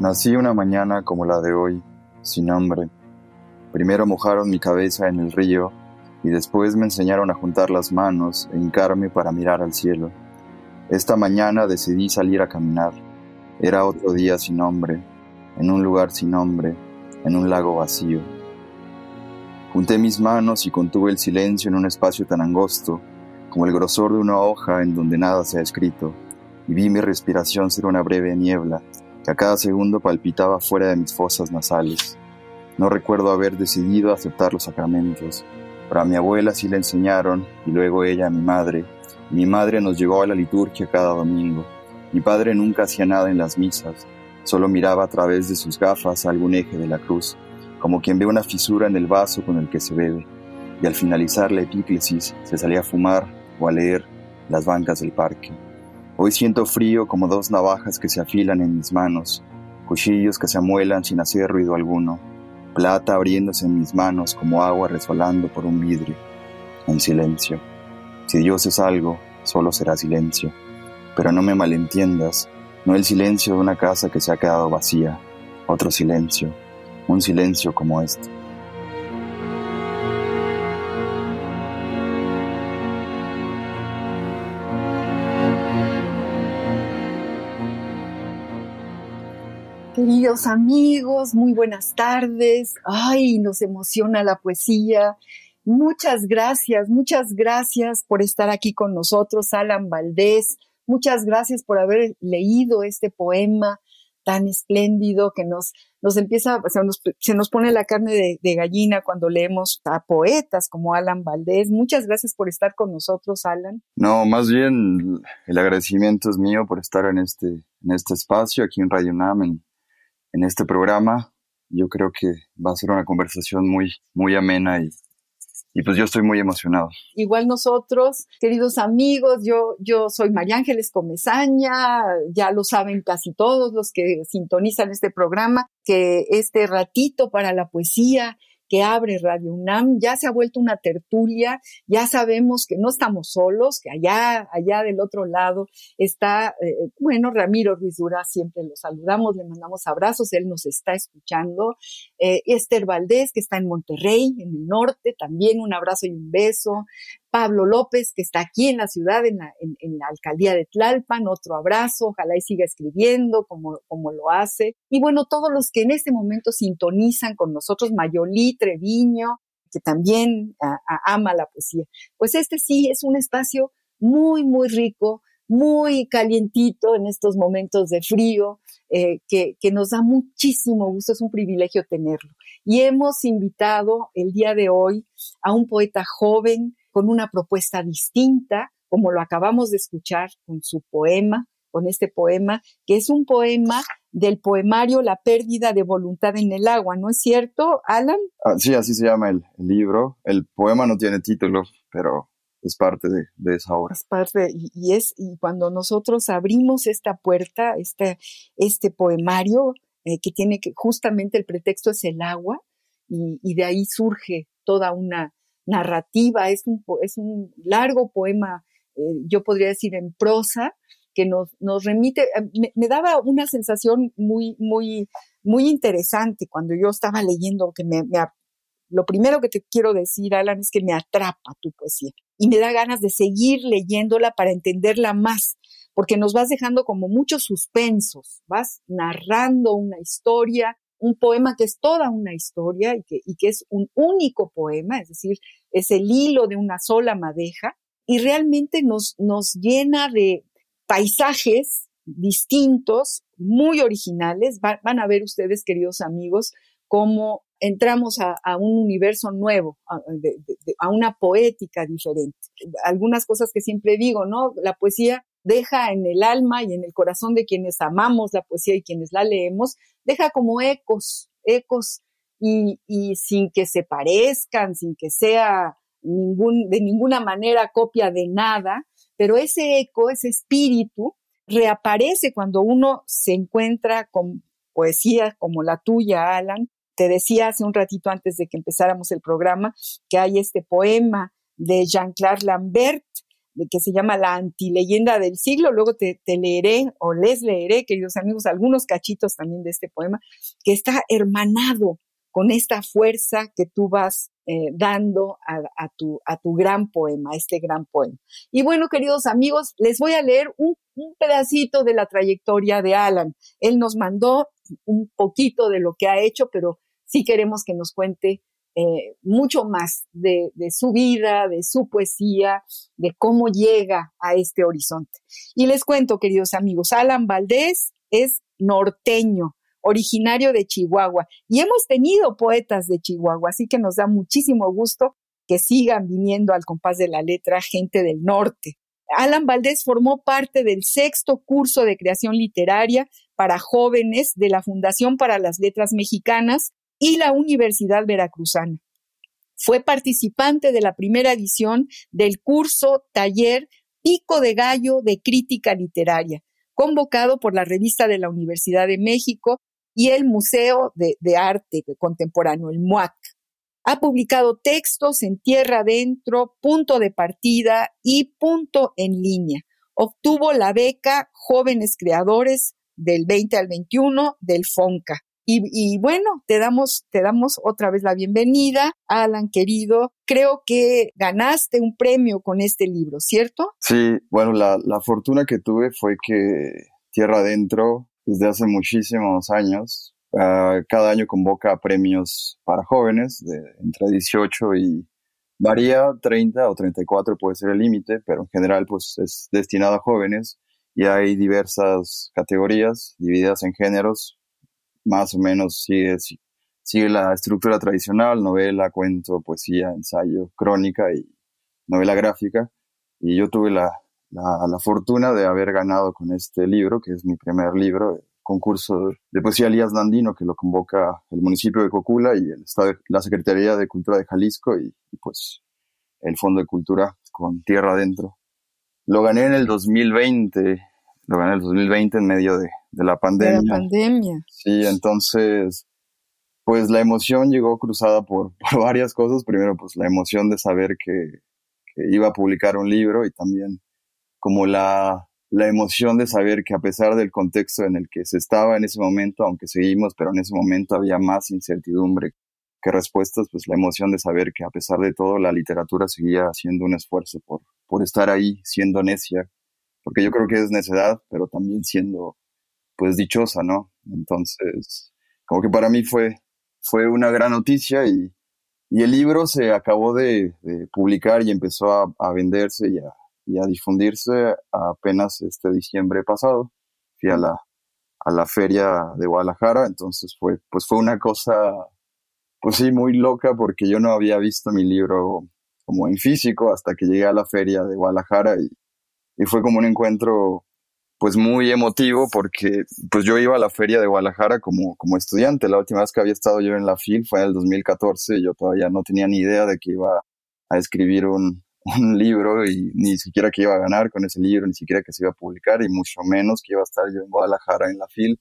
Nací una mañana como la de hoy, sin nombre. Primero mojaron mi cabeza en el río y después me enseñaron a juntar las manos e hincarme para mirar al cielo. Esta mañana decidí salir a caminar. Era otro día sin nombre, en un lugar sin nombre, en un lago vacío. Junté mis manos y contuve el silencio en un espacio tan angosto como el grosor de una hoja en donde nada se ha escrito, y vi mi respiración ser una breve niebla que a cada segundo palpitaba fuera de mis fosas nasales. No recuerdo haber decidido aceptar los sacramentos, pero a mi abuela sí le enseñaron y luego ella a mi madre. Mi madre nos llevó a la liturgia cada domingo. Mi padre nunca hacía nada en las misas, solo miraba a través de sus gafas algún eje de la cruz, como quien ve una fisura en el vaso con el que se bebe, y al finalizar la epíclesis se salía a fumar o a leer las bancas del parque. Hoy siento frío como dos navajas que se afilan en mis manos, cuchillos que se amuelan sin hacer ruido alguno, plata abriéndose en mis manos como agua resbalando por un vidrio, en silencio. Si Dios es algo, solo será silencio. Pero no me malentiendas, no el silencio de una casa que se ha quedado vacía, otro silencio, un silencio como este. Amigos, muy buenas tardes. Ay, nos emociona la poesía. Muchas gracias, muchas gracias por estar aquí con nosotros, Alan Valdés. Muchas gracias por haber leído este poema tan espléndido que nos, nos empieza, se nos, se nos pone la carne de, gallina cuando leemos a poetas como Alan Valdés. Muchas gracias por estar con nosotros, Alan. No, más bien el agradecimiento es mío por estar en este, en este espacio aquí en Radio Nam, en este programa. Yo creo que va a ser una conversación muy, muy amena y, y pues yo estoy muy emocionado. Igual nosotros, queridos amigos, yo, yo soy María Ángeles Comezaña, ya lo saben casi todos los que sintonizan este programa, que este ratito para la poesía que abre Radio UNAM, ya se ha vuelto una tertulia, ya sabemos que no estamos solos, que allá, allá del otro lado está, eh, bueno, Ramiro Ruiz Dura, siempre lo saludamos, le mandamos abrazos, él nos está escuchando, eh, Esther Valdés, que está en Monterrey, en el norte, también un abrazo y un beso, Pablo López, que está aquí en la ciudad, en la, en, la alcaldía de Tlalpan, otro abrazo, ojalá y siga escribiendo como, como lo hace. Y bueno, todos los que en este momento sintonizan con nosotros, Mayolí Treviño, que también ama la poesía. Pues este sí es un espacio muy, muy rico, muy calientito en estos momentos de frío, eh, que, que nos da muchísimo gusto, es un privilegio tenerlo. Y hemos invitado el día de hoy a un poeta joven, con una propuesta distinta, como lo acabamos de escuchar con su poema, con este poema, que es un poema del poemario La pérdida de voluntad en el agua, ¿no es cierto, Alan? Ah, sí, así se llama el, el, libro. El poema no tiene título, pero es parte de, de esa obra. Es parte, y, y, es, y cuando nosotros abrimos esta puerta, este, este poemario, eh, que tiene que, justamente el pretexto es el agua, y, y de ahí surge toda una, narrativa, es un, es un largo poema, eh, yo podría decir en prosa, que nos, nos remite, eh, me, me, daba una sensación muy, muy, muy interesante cuando yo estaba leyendo, que me, me, lo primero que te quiero decir, Alan, es que me atrapa tu poesía y me da ganas de seguir leyéndola para entenderla más, porque nos vas dejando como muchos suspensos, vas narrando una historia, un poema que es toda una historia y que, y que es un único poema, es decir, es el hilo de una sola madeja, y realmente nos, nos llena de paisajes distintos, muy originales. Va, van a ver ustedes, queridos amigos, cómo entramos a, un universo nuevo, a, una poética diferente. Algunas cosas que siempre digo, ¿no? La poesía deja en el alma y en el corazón de quienes amamos la poesía y quienes la leemos, deja como ecos, ecos y, sin que se parezcan, sin que sea ningún, de ninguna manera copia de nada, pero ese eco, ese espíritu, reaparece cuando uno se encuentra con poesía como la tuya, Alan. Te decía hace un ratito antes de que empezáramos el programa que hay este poema de Jean-Claude Lambert que se llama La antileyenda del siglo. Luego te, leeré o les leeré, queridos amigos, algunos cachitos también de este poema, que está hermanado con esta fuerza que tú vas eh, dando a, tu, a tu gran poema, este gran poema. Y bueno, queridos amigos, les voy a leer un, un pedacito de la trayectoria de Alan. Él nos mandó un poquito de lo que ha hecho, pero sí queremos que nos cuente eh, mucho más de, su vida, de su poesía, de cómo llega a este horizonte. Y les cuento, queridos amigos, Alan Valdés es norteño, originario de Chihuahua, y hemos tenido poetas de Chihuahua, así que nos da muchísimo gusto que sigan viniendo al compás de la letra gente del norte. Alan Valdés formó parte del sexto curso de creación literaria para jóvenes de la Fundación para las Letras Mexicanas y la Universidad Veracruzana. Fue participante de la primera edición del curso taller Pico de Gallo de Crítica Literaria, convocado por la revista de la Universidad de México y el Museo de, Arte Contemporáneo, el MUAC. Ha publicado textos en Tierra Adentro, Punto de Partida y Punto en Línea. Obtuvo la beca Jóvenes Creadores del 20 al 21 del FONCA. Y, bueno, te damos, te damos otra vez la bienvenida, Alan, querido. Creo que ganaste un premio con este libro, ¿cierto? Sí, bueno, la, fortuna que tuve fue que Tierra Adentro, desde hace muchísimos años, ah, cada año convoca premios para jóvenes entre 18 y varía 30 o 34 puede ser el límite, pero en general pues es destinado a jóvenes y hay diversas categorías divididas en géneros más o menos sigue, sigue la estructura tradicional, novela, cuento, poesía, ensayo, crónica y novela gráfica. Y yo tuve la, la, fortuna de haber ganado con este libro, que es mi primer libro, el concurso de poesía Elías Nandino, que lo convoca el municipio de Cocula y el la Secretaría de Cultura de Jalisco y, y pues el Fondo de Cultura con Tierra Adentro. Lo gané en el 2020, lo gané en el 2020 en medio de, de la pandemia. De la pandemia. Sí, entonces, pues la emoción llegó cruzada por, varias cosas. Primero, pues la emoción de saber que, iba a publicar un libro y también como la, la emoción de saber que a pesar del contexto en el que se estaba en ese momento, aunque seguimos, pero en ese momento había más incertidumbre que respuestas, pues la emoción de saber que a pesar de todo la literatura seguía haciendo un esfuerzo por, por estar ahí, siendo necia, porque yo creo que es necedad, pero también siendo pues dichosa, ¿no? Entonces, como que para mí fue, fue una gran noticia y, el libro se acabó de, publicar y empezó a, venderse y a, difundirse apenas este diciembre pasado. Fui a la, a la feria de Guadalajara, entonces fue, pues fue una cosa, pues sí, muy loca porque yo no había visto mi libro como en físico hasta que llegué a la feria de Guadalajara y, y fue como un encuentro pues muy emotivo porque pues yo iba a la feria de Guadalajara como, como estudiante. La última vez que había estado yo en la FIL fue en el 2014 y yo todavía no tenía ni idea de que iba a escribir un, un libro y ni siquiera que iba a ganar con ese libro, ni siquiera que se iba a publicar y mucho menos que iba a estar yo en Guadalajara en la FIL.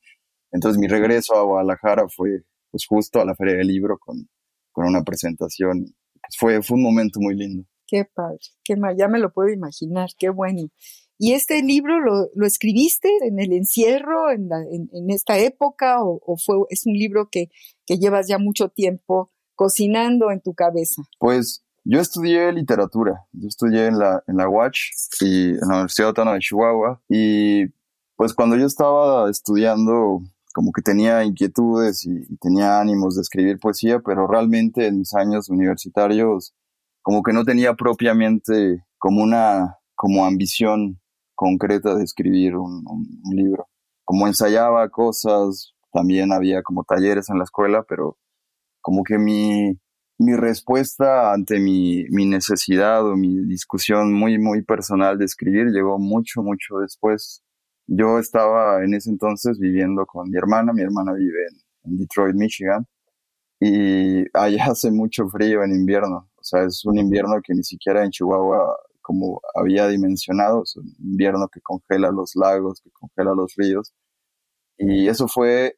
Entonces mi regreso a Guadalajara fue pues justo a la feria del libro con, con una presentación. Pues fue, fue un momento muy lindo. Qué padre, qué mal, ya me lo puedo imaginar, qué bueno. ¿Y este libro lo, lo escribiste en el encierro, en, en, esta época, o, o, fue, es un libro que, que llevas ya mucho tiempo cocinando en tu cabeza? Pues yo estudié literatura, yo estudié en la, en la UACH y en la Universidad Autónoma de Chihuahua, y pues cuando yo estaba estudiando, como que tenía inquietudes y, tenía ánimos de escribir poesía, pero realmente en mis años universitarios, como que no tenía propiamente como una como ambición concreta de escribir un, libro. Como ensayaba cosas, también había como talleres en la escuela, pero como que mi, mi respuesta ante mi, mi necesidad o mi discusión muy, muy personal de escribir llegó mucho, mucho después. Yo estaba en ese entonces viviendo con mi hermana, mi hermana vive en, Detroit, Michigan, y allá hace mucho frío en invierno, o sea, es un invierno que ni siquiera en Chihuahua como había dimensionado, es un invierno que congela los lagos, que congela los ríos, y eso fue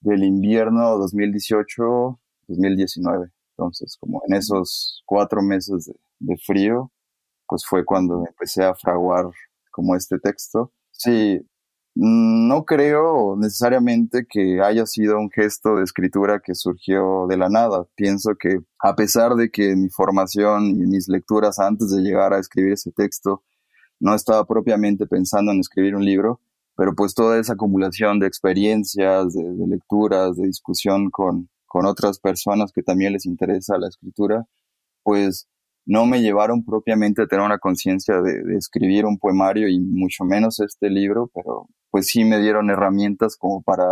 del invierno 2018-2019. Entonces, como en esos cuatro meses de, frío, pues fue cuando empecé a fraguar como este texto. Sí, no creo necesariamente que haya sido un gesto de escritura que surgió de la nada. Pienso que a pesar de que mi formación y mis lecturas antes de llegar a escribir ese texto no estaba propiamente pensando en escribir un libro, pero pues toda esa acumulación de experiencias, de, de lecturas, de discusión con, con otras personas que también les interesa la escritura, pues no me llevaron propiamente a tener una conciencia de, escribir un poemario y mucho menos este libro, pero pues sí me dieron herramientas como para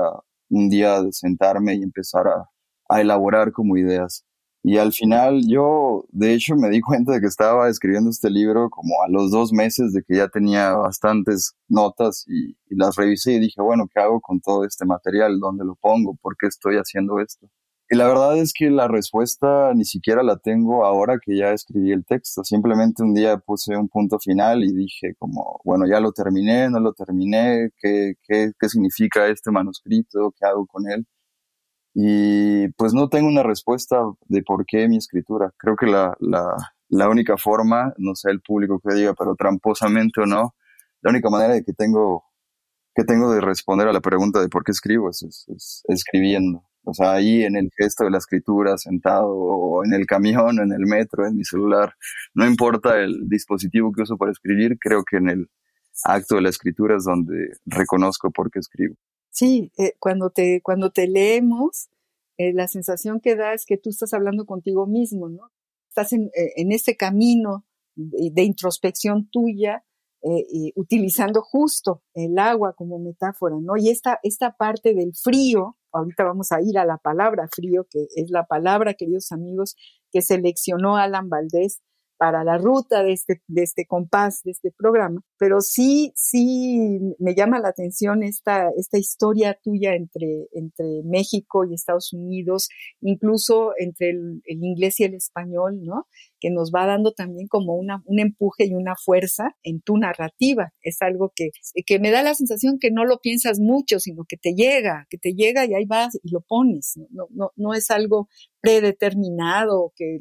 un día sentarme y empezar a, elaborar como ideas. Y al final yo, de hecho, me di cuenta de que estaba escribiendo este libro como a los dos meses de que ya tenía bastantes notas y, y las revisé y dije, bueno, ¿qué hago con todo este material? ¿Dónde lo pongo? ¿Por qué estoy haciendo esto? Y la verdad es que la respuesta ni siquiera la tengo ahora que ya escribí el texto. Simplemente un día puse un punto final y dije como, bueno, ya lo terminé, no lo terminé, ¿qué, qué, qué significa este manuscrito? ¿Qué hago con él? Y pues no tengo una respuesta de por qué mi escritura. Creo que la, la, la única forma, no sé el público que diga, pero tramposamente o no, la única manera de que tengo, que tengo de responder a la pregunta de por qué escribo es, es escribiendo. O sea, ahí en el gesto de la escritura, sentado o en el camión, o en el metro, en mi celular, no importa el dispositivo que uso para escribir, creo que en el acto de la escritura es donde reconozco por qué escribo. Sí, eh, cuando, te, cuando te leemos, eh, la sensación que da es que tú estás hablando contigo mismo, ¿no? Estás en, eh, en ese camino de, introspección tuya, utilizando justo el agua como metáfora, ¿no? Y esta, esta parte del frío, ahorita vamos a ir a la palabra frío, que es la palabra, queridos amigos, que seleccionó Alan Valdés para la ruta de este, de este compás, de este programa, pero sí, sí me llama la atención esta, esta historia tuya entre, entre México y Estados Unidos, incluso entre el, inglés y el español, ¿no? Que nos va dando también como una, un empuje y una fuerza en tu narrativa. Es algo que, que me da la sensación que no lo piensas mucho, sino que te llega, que te llega y ahí vas y lo pones. No, no, no es algo predeterminado que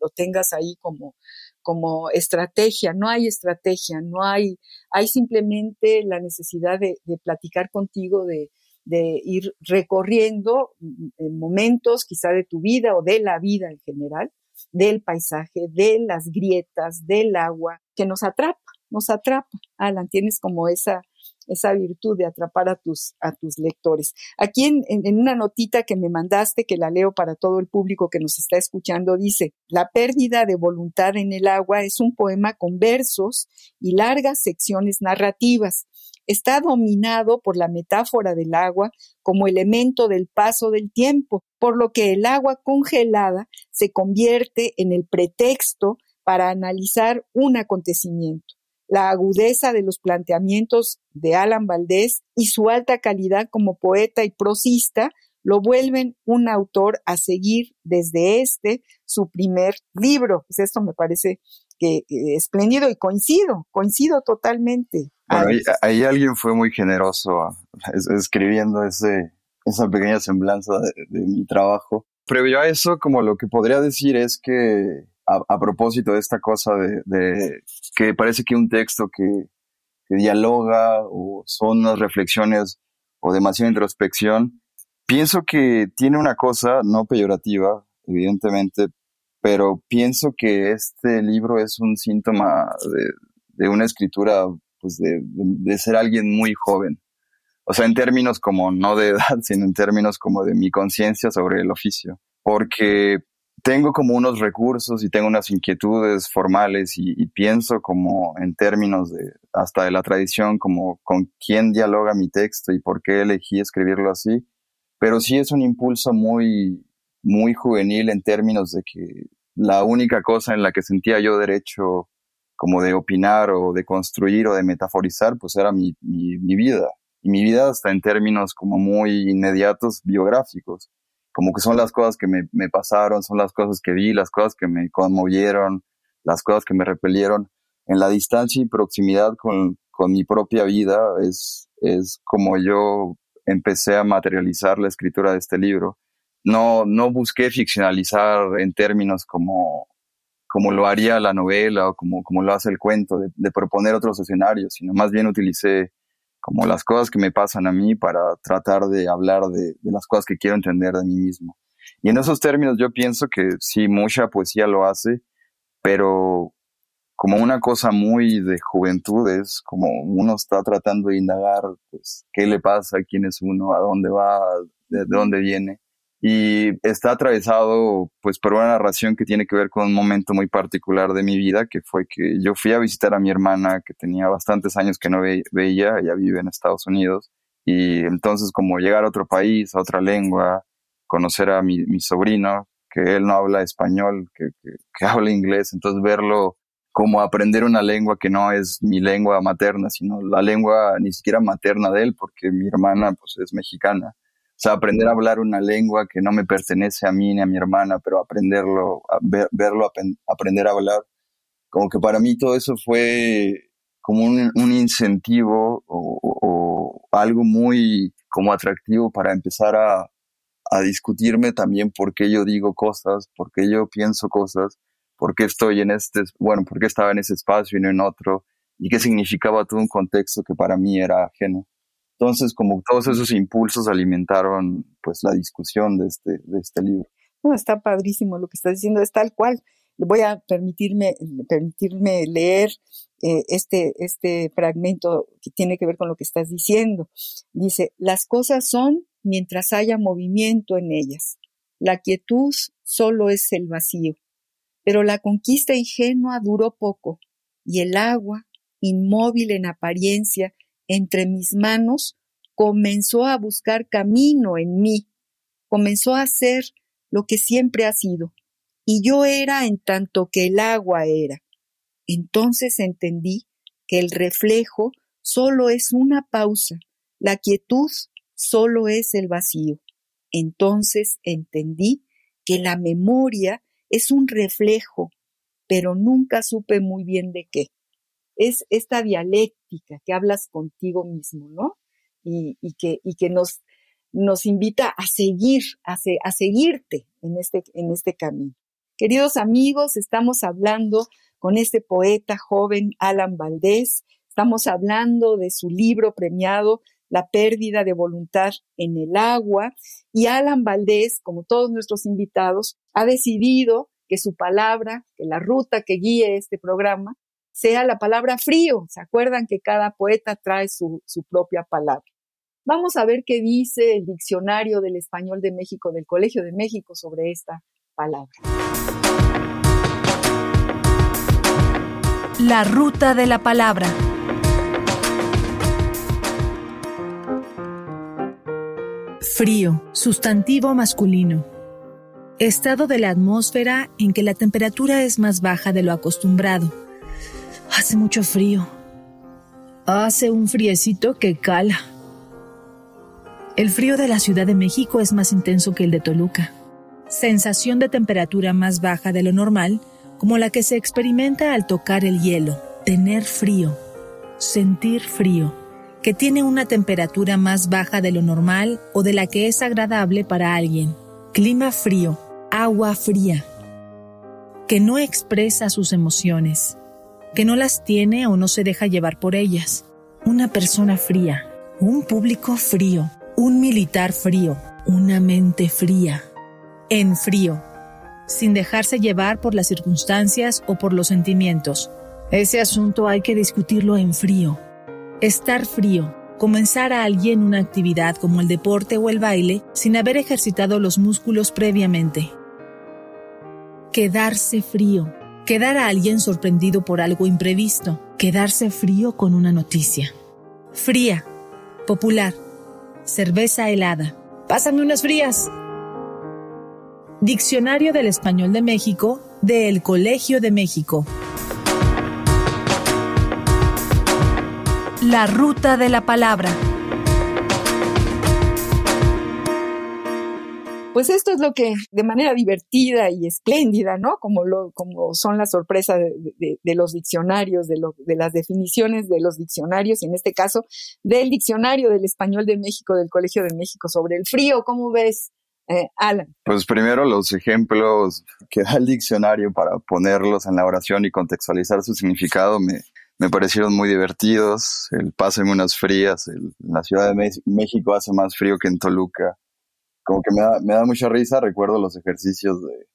lo tengas ahí como, como estrategia. No hay estrategia, no hay, hay simplemente la necesidad de, platicar contigo, de, de ir recorriendo mm, momentos quizá de tu vida o de la vida en general, del paisaje, de las grietas, del agua, que nos atrapa, nos atrapa. Alan, tienes como esa, esa virtud de atrapar a tus, a tus lectores. Aquí en, en, una notita que me mandaste, que la leo para todo el público que nos está escuchando, dice, La pérdida de voluntad en el agua es un poema con versos y largas secciones narrativas. Está dominado por la metáfora del agua como elemento del paso del tiempo, por lo que el agua congelada se convierte en el pretexto para analizar un acontecimiento la agudeza de los planteamientos de Alan Valdés y su alta calidad como poeta y prosista lo vuelven un autor a seguir desde este, su primer libro. Pues esto me parece que, espléndido y coincido, coincido totalmente. Bueno, ahí, alguien fue muy generoso ah, escribiendo ese, esa pequeña semblanza de mi trabajo. Previo a eso, como lo que podría decir es que a, propósito de esta cosa de, que parece que un texto que, dialoga o son unas reflexiones o demasiada introspección, pienso que tiene una cosa no peyorativa, evidentemente, pero pienso que este libro es un síntoma de, una escritura, pues de, de, ser alguien muy joven. O sea, en términos como no de edad, sino en términos como de mi conciencia sobre el oficio. Porque tengo como unos recursos y tengo unas inquietudes formales y, pienso como en términos de hasta de la tradición, como con quién dialoga mi texto y por qué elegí escribirlo así, pero sí es un impulso muy, muy juvenil en términos de que la única cosa en la que sentía yo derecho como de opinar o de construir o de metaforizar, pues era mi, mi, vida. Y mi vida hasta en términos como muy inmediatos biográficos, como que son las cosas que me, pasaron, son las cosas que vi, las cosas que me conmovieron, las cosas que me repelieron. En la distancia y proximidad con, con mi propia vida es, es como yo empecé a materializar la escritura de este libro. No, no busqué ficcionalizar en términos como como lo haría la novela o como, como lo hace el cuento, de, proponer otros escenarios, sino más bien utilicé como las cosas que me pasan a mí para tratar de hablar de, las cosas que quiero entender de mí mismo. Y en esos términos yo pienso que sí, mucha poesía lo hace, pero como una cosa muy de juventud, es como uno está tratando de indagar, pues, qué le pasa, quién es uno, a dónde va, de dónde viene y está atravesado pues por una narración que tiene que ver con un momento muy particular de mi vida, que fue que yo fui a visitar a mi hermana que tenía bastantes años que no veía, ella vive en Estados Unidos, y entonces como llegar a otro país, a otra lengua, conocer a mi, sobrino, que él no habla español, que, que habla inglés, entonces verlo como aprender una lengua que no es mi lengua materna, sino la lengua ni siquiera materna de él, porque mi hermana pues es mexicana o sea, aprender a hablar una lengua que no me pertenece a mí ni a mi hermana, pero aprenderlo, verlo, aprender a hablar. Como que para mí todo eso fue como un, incentivo o, algo muy como atractivo para empezar a, a discutirme también por qué yo digo cosas, por qué yo pienso cosas, por qué estoy en este, bueno, por qué estaba en ese espacio y no en otro, y qué significaba todo un contexto que para mí era ajeno. Entonces, como todos esos impulsos alimentaron pues la discusión de este, de este libro. No, está padrísimo lo que estás diciendo, es tal cual. Voy a permitirme, permitirme leer eh, este, este fragmento que tiene que ver con lo que estás diciendo. Dice, las cosas son mientras haya movimiento en ellas. La quietud solo es el vacío. Pero la conquista ingenua duró poco, y el agua, inmóvil en apariencia, entre mis manos, comenzó a buscar camino en mí, comenzó a ser lo que siempre ha sido, y yo era en tanto que el agua era. Entonces entendí que el reflejo solo es una pausa, la quietud solo es el vacío. Entonces entendí que la memoria es un reflejo, pero nunca supe muy bien de qué es esta dialéctica que hablas contigo mismo, ¿no? Y, que, nos, invita a seguir, a, a seguirte en este, en este camino. Queridos amigos, estamos hablando con este poeta joven Alan Valdés, estamos hablando de su libro premiado La pérdida de voluntad en el agua y Alan Valdés, como todos nuestros invitados, ha decidido que su palabra, que la ruta que guíe este programa, sea la palabra frío. ¿Se acuerdan que cada poeta trae su, propia palabra? Vamos a ver qué dice el diccionario del español de México, del Colegio de México, sobre esta palabra. La ruta de la palabra. Frío, sustantivo masculino. Estado de la atmósfera en que la temperatura es más baja de lo acostumbrado Hace mucho frío. Hace un friecito que cala. El frío de la Ciudad de México es más intenso que el de Toluca. Sensación de temperatura más baja de lo normal, como la que se experimenta al tocar el hielo. Tener frío. Sentir frío. Que tiene una temperatura más baja de lo normal o de la que es agradable para alguien. Clima frío. Agua fría. Que no expresa sus emociones que no las tiene o no se deja llevar por ellas. Una persona fría, un público frío, un militar frío, una mente fría. En frío, sin dejarse llevar por las circunstancias o por los sentimientos. Ese asunto hay que discutirlo en frío. Estar frío, comenzar a alguien una actividad como el deporte o el baile sin haber ejercitado los músculos previamente. Quedarse frío, Quedar a alguien sorprendido por algo imprevisto. Quedarse frío con una noticia. Fría. Popular. Cerveza helada. Pásame unas frías. Diccionario del Español de México del Colegio de México. La ruta de la palabra. Pues esto es lo que de manera divertida y espléndida, ¿no? Como, lo, como son las sorpresas de, los diccionarios, de, de las definiciones de los diccionarios, y en este caso del diccionario del español de México, del Colegio de México sobre el frío. ¿Cómo ves, eh, Alan? Pues primero los ejemplos que da el diccionario para ponerlos en la oración y contextualizar su significado me, parecieron muy divertidos. El páseme unas frías, en la Ciudad de México hace más frío que en Toluca como que me da, me da mucha risa, recuerdo los ejercicios de,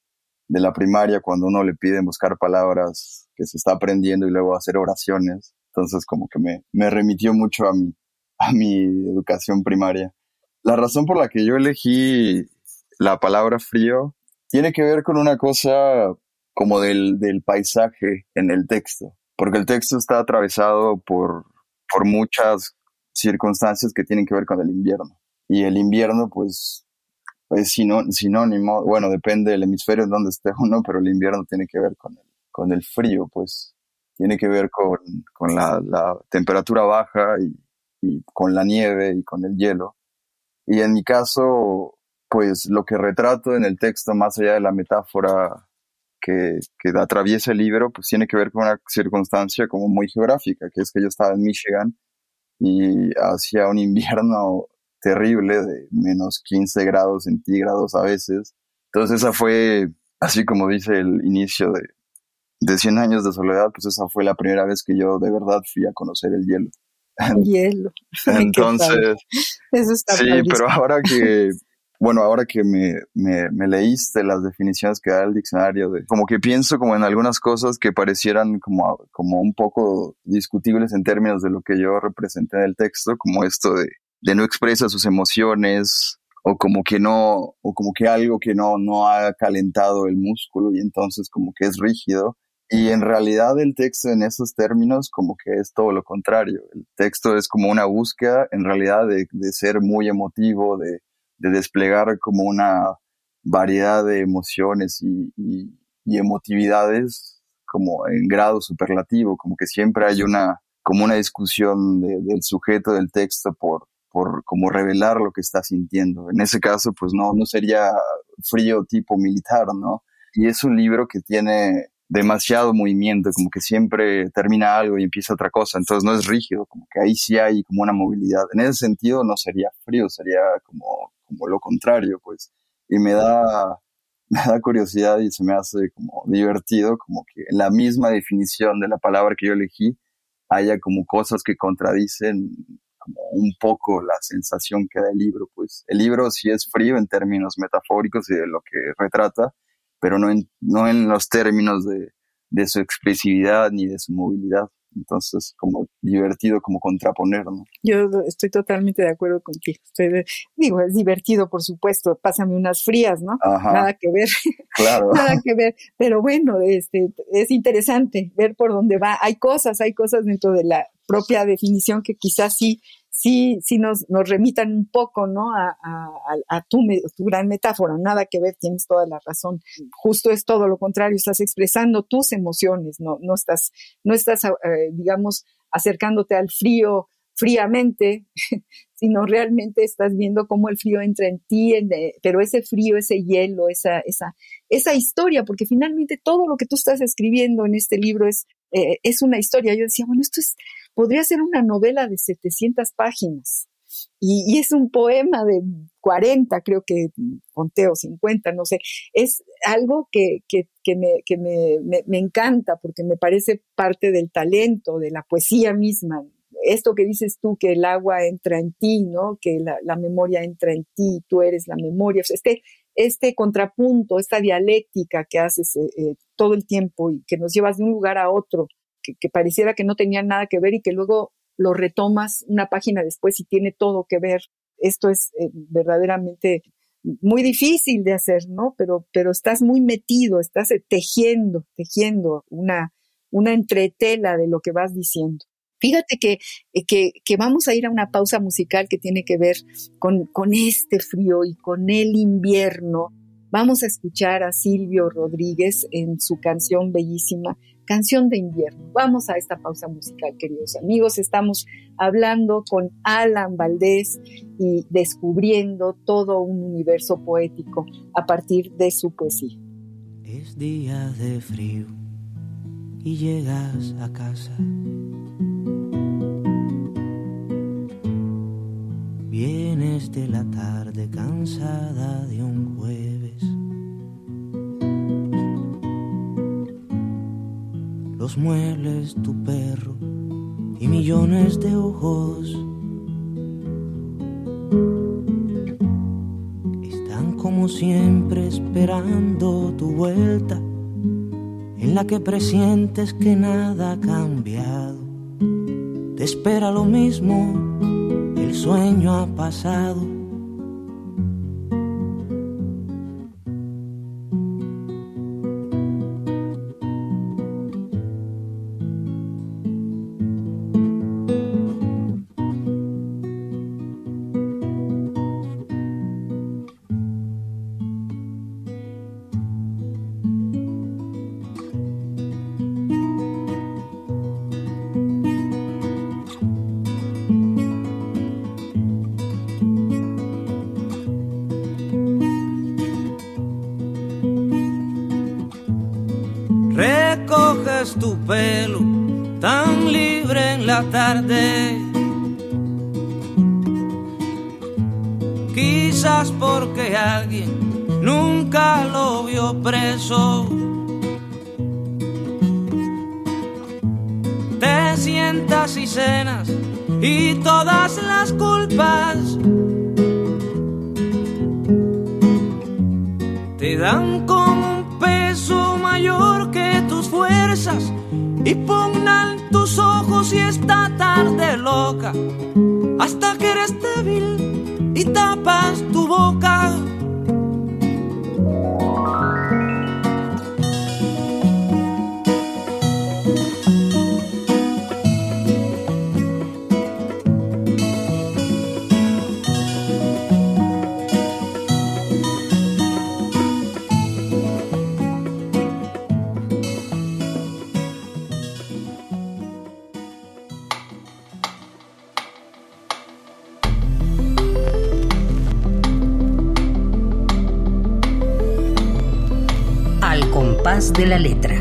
de la primaria cuando uno le pide buscar palabras que se está aprendiendo y luego hacer oraciones. Entonces como que me, me remitió mucho a mi, a mi educación primaria. La razón por la que yo elegí la palabra frío tiene que ver con una cosa como del, del paisaje en el texto, porque el texto está atravesado por, por muchas circunstancias que tienen que ver con el invierno. Y el invierno, pues, es sinónimo, bueno, depende del hemisferio en donde esté uno, pero el invierno tiene que ver con el, con el frío, pues tiene que ver con, con la, temperatura baja y, y, con la nieve y con el hielo. Y en mi caso, pues lo que retrato en el texto, más allá de la metáfora que, que atraviesa el libro, pues tiene que ver con una circunstancia como muy geográfica, que es que yo estaba en Michigan y hacía un invierno terrible de menos 15 grados centígrados a veces. Entonces esa fue, así como dice el inicio de, de 100 años de soledad, pues esa fue la primera vez que yo de verdad fui a conocer el hielo. Hielo. Entonces, Eso está sí, pero ahora que, bueno, ahora que me, me, me, leíste las definiciones que da el diccionario, de, como que pienso como en algunas cosas que parecieran como, como un poco discutibles en términos de lo que yo representé en el texto, como esto de de no expresa sus emociones o como que no, o como que algo que no, no ha calentado el músculo y entonces como que es rígido. Y en realidad el texto en esos términos como que es todo lo contrario. El texto es como una búsqueda en realidad de, de ser muy emotivo, de, de, desplegar como una variedad de emociones y, emotividades como en grado superlativo, como que siempre hay una, como una discusión del sujeto del texto por, por como revelar lo que está sintiendo. En ese caso, pues no, no sería frío tipo militar, ¿no? Y es un libro que tiene demasiado movimiento, como que siempre termina algo y empieza otra cosa, entonces no es rígido, como que ahí sí hay como una movilidad. En ese sentido no sería frío, sería como, como lo contrario, pues. Y me da, me da curiosidad y se me hace como divertido, como que en la misma definición de la palabra que yo elegí haya como cosas que contradicen un poco la sensación que da el libro. Pues el libro sí es frío en términos metafóricos y de lo que retrata, pero no en, no en los términos de, de su expresividad ni de su movilidad. Entonces, como divertido, como contraponer, ¿no? Yo estoy totalmente de acuerdo contigo. Estoy digo, es divertido, por supuesto. Pásame unas frías, ¿no? Nada que ver. Claro. Nada que ver. Pero bueno, este, es interesante ver por dónde va. Hay cosas, hay cosas dentro de la propia definición que quizás sí, sí, sí nos, remitan un poco, ¿no? A, tu, gran metáfora, nada que ver, tienes toda la razón. Justo es todo lo contrario, estás expresando tus emociones, no, estás, no estás, eh, digamos, acercándote al frío fríamente, sino realmente estás viendo cómo el frío entra en ti, pero ese frío, ese hielo, esa, esa, esa historia, porque finalmente todo lo que tú estás escribiendo en este libro es, eh, es una historia. Yo decía, bueno, esto es, podría ser una novela de 700 páginas. Y, es un poema de 40, creo que conteo 50, no sé. Es algo que, me, encanta porque me parece parte del talento, de la poesía misma. Esto que dices tú, que el agua entra en ti, ¿no? Que la, la memoria entra en ti, tú eres la memoria. Este, este contrapunto, esta dialéctica que haces eh, eh, todo el tiempo y que nos llevas de un lugar a otro que, pareciera que no tenía nada que ver y que luego lo retomas una página después y tiene todo que ver. Esto es eh, verdaderamente muy difícil de hacer, ¿no? Pero, pero estás muy metido, estás eh, tejiendo, tejiendo una, una entretela de lo que vas diciendo. Fíjate que, eh, que, que, vamos a ir a una pausa musical que tiene que ver con, con este frío y con el invierno Vamos a escuchar a Silvio Rodríguez en su canción bellísima, Canción de Invierno. Vamos a esta pausa musical, queridos amigos. Estamos hablando con Alan Valdés y descubriendo todo un universo poético a partir de su poesía. Es día de frío y llegas a casa. Vienes de la tarde cansada de un jueves. Los muebles, tu perro y millones de ojos están como siempre esperando tu vuelta en la que presientes que nada ha cambiado. Te espera lo mismo, el sueño ha pasado de la letra.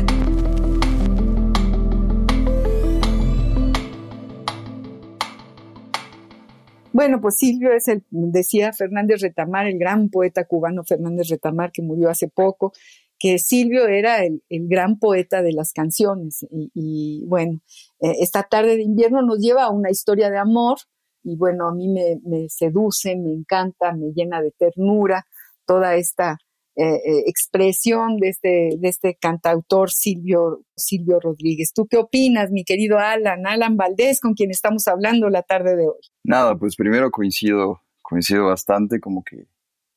Bueno, pues Silvio es el, decía Fernández Retamar, el gran poeta cubano Fernández Retamar, que murió hace poco, que Silvio era el, gran poeta de las canciones. Y, bueno, eh, esta tarde de invierno nos lleva a una historia de amor, y bueno, a mí me, me seduce, me encanta, me llena de ternura toda esta eh, eh, expresión de este, de este cantautor Silvio, Silvio Rodríguez. ¿Tú qué opinas, mi querido Alan, Alan Valdés, con quien estamos hablando la tarde de hoy? Nada, pues primero coincido, coincido bastante, como que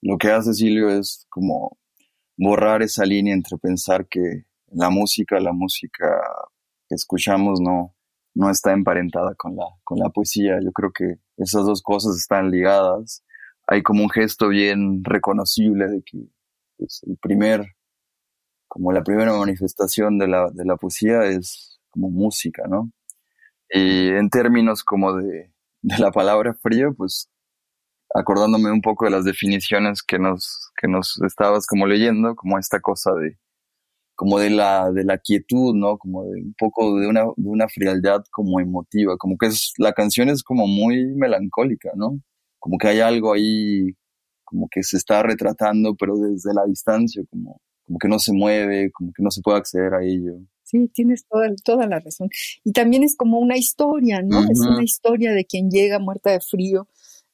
lo que hace Silvio es como borrar esa línea entre pensar que la música, la música que escuchamos no, no está emparentada con la, con la poesía. Yo creo que esas dos cosas están ligadas. Hay como un gesto bien reconocible de que pues, el primer, como la primera manifestación de la, de la poesía es como música, ¿no? Y en términos como de, de la palabra frío, pues acordándome un poco de las definiciones que nos, que nos estabas como leyendo, como esta cosa de, como de la, de la quietud, ¿no? Como de un poco de una, de una frialdad como emotiva, como que es, la canción es como muy melancólica, ¿no? Como que hay algo ahí como que se está retratando, pero desde la distancia, como, como que no se mueve, como que no se puede acceder a ello. Sí, tienes toda, toda la razón. Y también es como una historia, ¿no? Es una historia de quien llega muerta de frío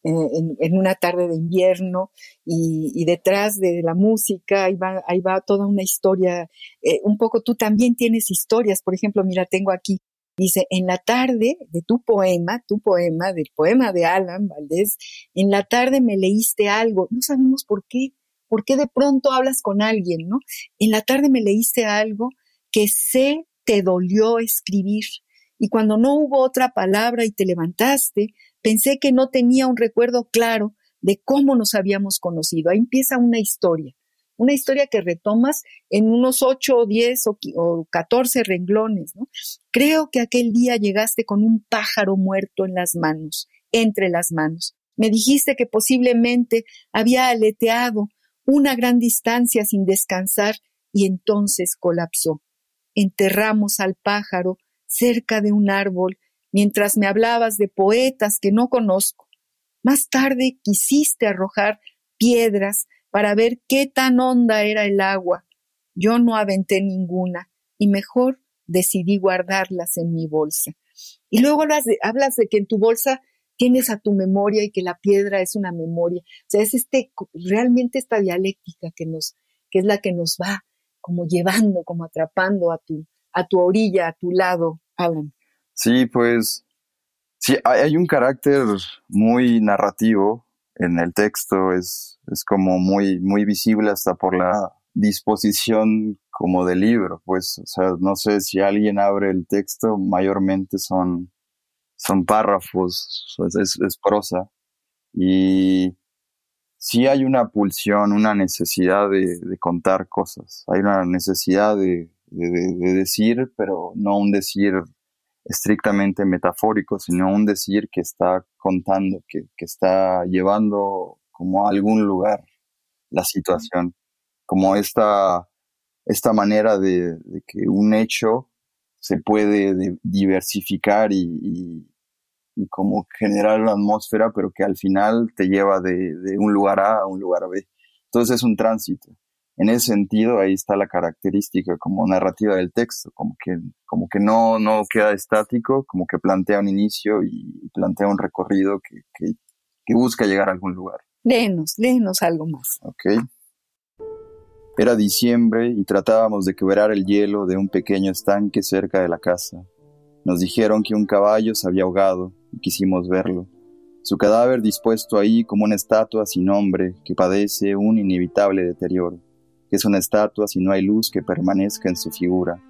eh, en, una tarde de invierno y, detrás de la música ahí va, ahí va toda una historia. Eh, un poco tú también tienes historias, por ejemplo, mira, tengo aquí Dice, en la tarde de tu poema, tu poema, del poema de Alan Valdés, en la tarde me leíste algo, no sabemos por qué, por qué de pronto hablas con alguien, ¿no? En la tarde me leíste algo que sé te dolió escribir, y cuando no hubo otra palabra y te levantaste, pensé que no tenía un recuerdo claro de cómo nos habíamos conocido. Ahí empieza una historia, una historia que retomas en unos 8 o 10 o, 14 renglones. ¿no? Creo que aquel día llegaste con un pájaro muerto en las manos, entre las manos. Me dijiste que posiblemente había aleteado una gran distancia sin descansar y entonces colapsó. Enterramos al pájaro cerca de un árbol mientras me hablabas de poetas que no conozco. Más tarde quisiste arrojar piedras para ver qué tan honda era el agua. Yo no aventé ninguna y mejor decidí guardarlas en mi bolsa. Y luego hablas de, hablas de que en tu bolsa tienes a tu memoria y que la piedra es una memoria. O sea, es este, realmente esta dialéctica que nos, que es la que nos va como llevando, como atrapando a tu, a tu orilla, a tu lado, Alan. Sí, pues sí, hay un carácter muy narrativo en el texto, es, es como muy, muy visible hasta por la disposición como de libro, pues, o sea, no sé si alguien abre el texto, mayormente son, son párrafos, es, es prosa, y sí hay una pulsión, una necesidad de, contar cosas, hay una necesidad de, decir, pero no un decir estrictamente metafórico, sino un decir que está contando, que, que está llevando como a algún lugar la situación, como esta, esta manera de, que un hecho se puede diversificar y, y, como generar una atmósfera, pero que al final te lleva de, de un lugar A a un lugar B. Entonces es un tránsito en ese sentido ahí está la característica como narrativa del texto, como que, como que no, no queda estático, como que plantea un inicio y plantea un recorrido que, que, que busca llegar a algún lugar. Léenos, léenos algo más. Ok. Era diciembre y tratábamos de quebrar el hielo de un pequeño estanque cerca de la casa. Nos dijeron que un caballo se había ahogado y quisimos verlo. Su cadáver dispuesto ahí como una estatua sin nombre que padece un inevitable deterioro es una estatua si no hay luz que permanezca en su figura.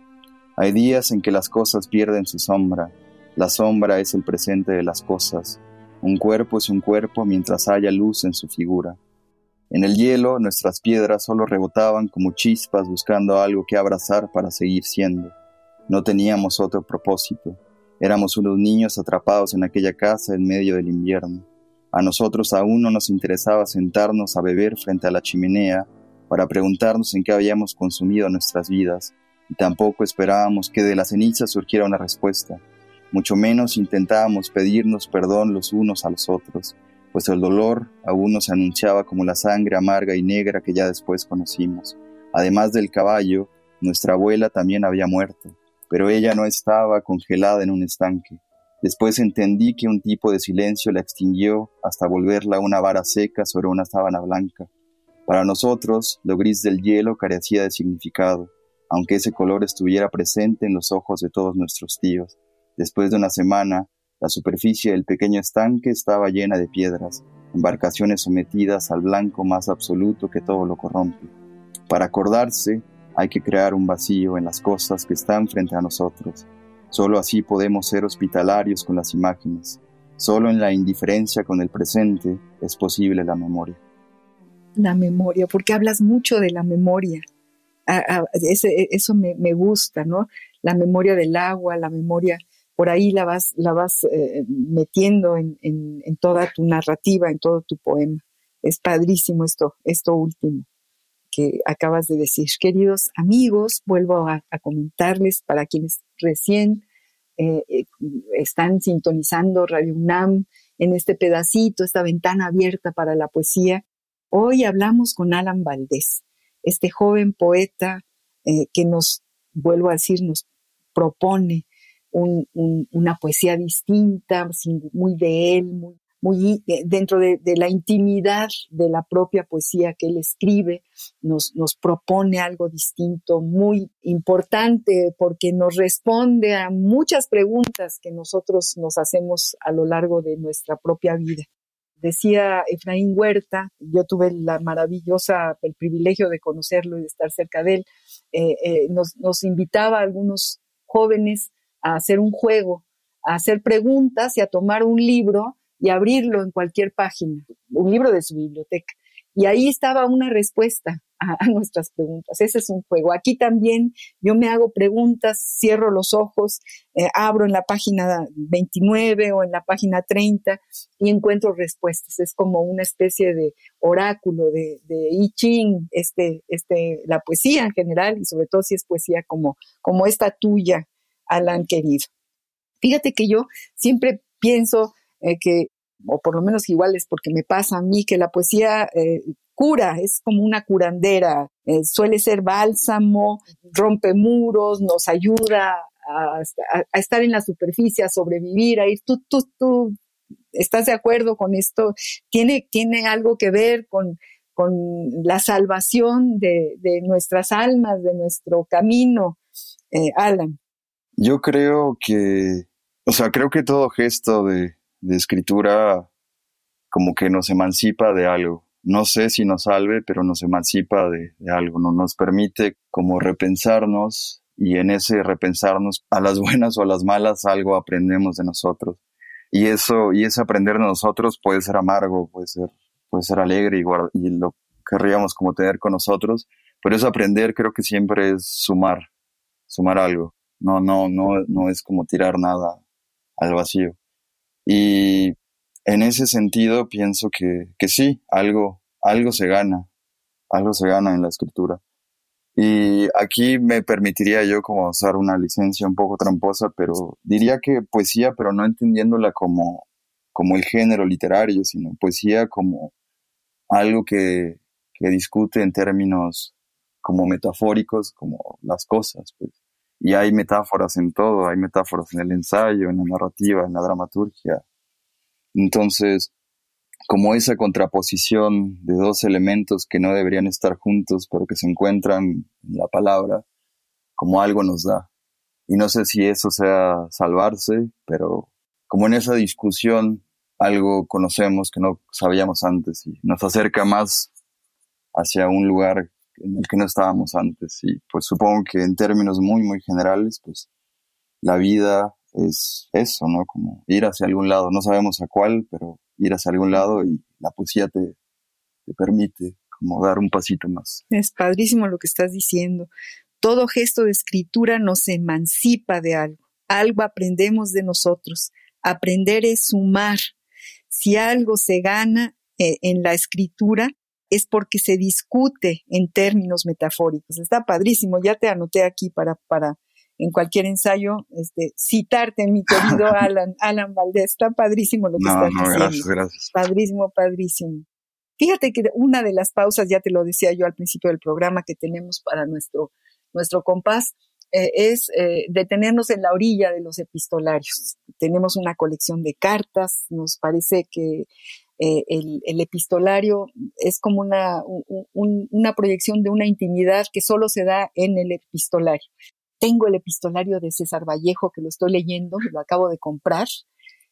Hay días en que las cosas pierden su sombra. La sombra es el presente de las cosas. Un cuerpo es un cuerpo mientras haya luz en su figura. En el hielo nuestras piedras solo rebotaban como chispas buscando algo que abrazar para seguir siendo. No teníamos otro propósito. Éramos unos niños atrapados en aquella casa en medio del invierno. A nosotros aún no nos interesaba sentarnos a beber frente a la chimenea para preguntarnos en qué habíamos consumido nuestras vidas, y tampoco esperábamos que de la ceniza surgiera una respuesta, mucho menos intentábamos pedirnos perdón los unos a los otros, pues el dolor aún nos anunciaba como la sangre amarga y negra que ya después conocimos. Además del caballo, nuestra abuela también había muerto, pero ella no estaba congelada en un estanque. Después entendí que un tipo de silencio la extinguió hasta volverla una vara seca sobre una sábana blanca. Para nosotros, lo gris del hielo carecía de significado, aunque ese color estuviera presente en los ojos de todos nuestros tíos. Después de una semana, la superficie del pequeño estanque estaba llena de piedras, embarcaciones sometidas al blanco más absoluto que todo lo corrompe. Para acordarse, hay que crear un vacío en las cosas que están frente a nosotros. Solo así podemos ser hospitalarios con las imágenes. Solo en la indiferencia con el presente es posible la memoria la memoria, porque hablas mucho de la memoria. eso me, gusta, ¿no? La memoria del agua, la memoria, por ahí la vas, la vas eh, metiendo en, toda tu narrativa, en todo tu poema. Es padrísimo esto, esto último que acabas de decir. Queridos amigos, vuelvo a, comentarles para quienes recién eh, eh, están sintonizando Radio UNAM en este pedacito, esta ventana abierta para la poesía. Hoy hablamos con Alan Valdés, este joven poeta eh, que nos, vuelvo a decir, nos propone una poesía distinta, muy de él, muy, dentro de, la intimidad de la propia poesía que él escribe, nos propone algo distinto, muy importante, porque nos responde a muchas preguntas que nosotros nos hacemos a lo largo de nuestra propia vida. Decía Efraín Huerta, yo tuve la maravillosa, el privilegio de conocerlo y de estar cerca de él, eh, eh, nos, nos invitaba a algunos jóvenes a hacer un juego, a hacer preguntas y a tomar un libro y abrirlo en cualquier página, un libro de su biblioteca. Y ahí estaba una respuesta a, nuestras preguntas. Ese es un juego. Aquí también yo me hago preguntas, cierro los ojos, eh, abro en la página 29 o en la página 30 y encuentro respuestas. Es como una especie de oráculo de, de I Ching, este, este, la poesía en general y sobre todo si es poesía como, como esta tuya, Alan querido. Fíjate que yo siempre pienso eh, que o por lo menos igual es porque me pasa a mí, que la poesía eh, cura, es como una curandera, eh, suele ser bálsamo, rompe muros, nos ayuda a, estar en la superficie, a sobrevivir, a ir, tú, tú, tú, ¿estás de acuerdo con esto? Tiene, tiene algo que ver con, con la salvación de, nuestras almas, de nuestro camino, eh, Alan. Yo creo que, o sea, creo que todo gesto de, de escritura como que nos emancipa de algo. No sé si nos salve, pero nos emancipa de, algo, ¿no? nos permite como repensarnos y en ese repensarnos a las buenas o a las malas algo aprendemos de nosotros. Y eso, y ese aprender de nosotros puede ser amargo, puede ser, puede ser alegre y, y lo querríamos como tener con nosotros, pero eso aprender creo que siempre es sumar, sumar algo. No, no, no, no es como tirar nada al vacío. Y en ese sentido pienso que, que sí, algo, algo se gana, algo se gana en la escritura. Y aquí me permitiría yo como usar una licencia un poco tramposa, pero diría que poesía, pero no entendiéndola como, como el género literario, sino poesía como algo que, que discute en términos como metafóricos, como las cosas. Pues. Y hay metáforas en todo, hay metáforas en el ensayo, en la narrativa, en la dramaturgia. Entonces, como esa contraposición de dos elementos que no deberían estar juntos, pero que se encuentran en la palabra, como algo nos da. Y no sé si eso sea salvarse, pero como en esa discusión algo conocemos que no sabíamos antes y nos acerca más hacia un lugar en el que no estábamos antes. Y pues supongo que en términos muy, muy generales, pues la vida es eso, ¿no? Como ir hacia algún lado. No sabemos a cuál, pero ir hacia algún lado y la poesía te, te permite como dar un pasito más. Es padrísimo lo que estás diciendo. Todo gesto de escritura nos emancipa de algo. Algo aprendemos de nosotros. Aprender es sumar. Si algo se gana eh, en la escritura, es porque se discute en términos metafóricos. Está padrísimo, ya te anoté aquí para, para en cualquier ensayo este, citarte, mi querido Alan, Alan Valdés. Está padrísimo lo que estás diciendo. Gracias, gracias. Padrísimo, padrísimo. Fíjate que una de las pausas, ya te lo decía yo al principio del programa, que tenemos para nuestro, nuestro compás, eh, es eh, detenernos en la orilla de los epistolarios. Tenemos una colección de cartas, nos parece que eh, el, epistolario es como una, una proyección de una intimidad que solo se da en el epistolario. Tengo el epistolario de César Vallejo que lo estoy leyendo, lo acabo de comprar.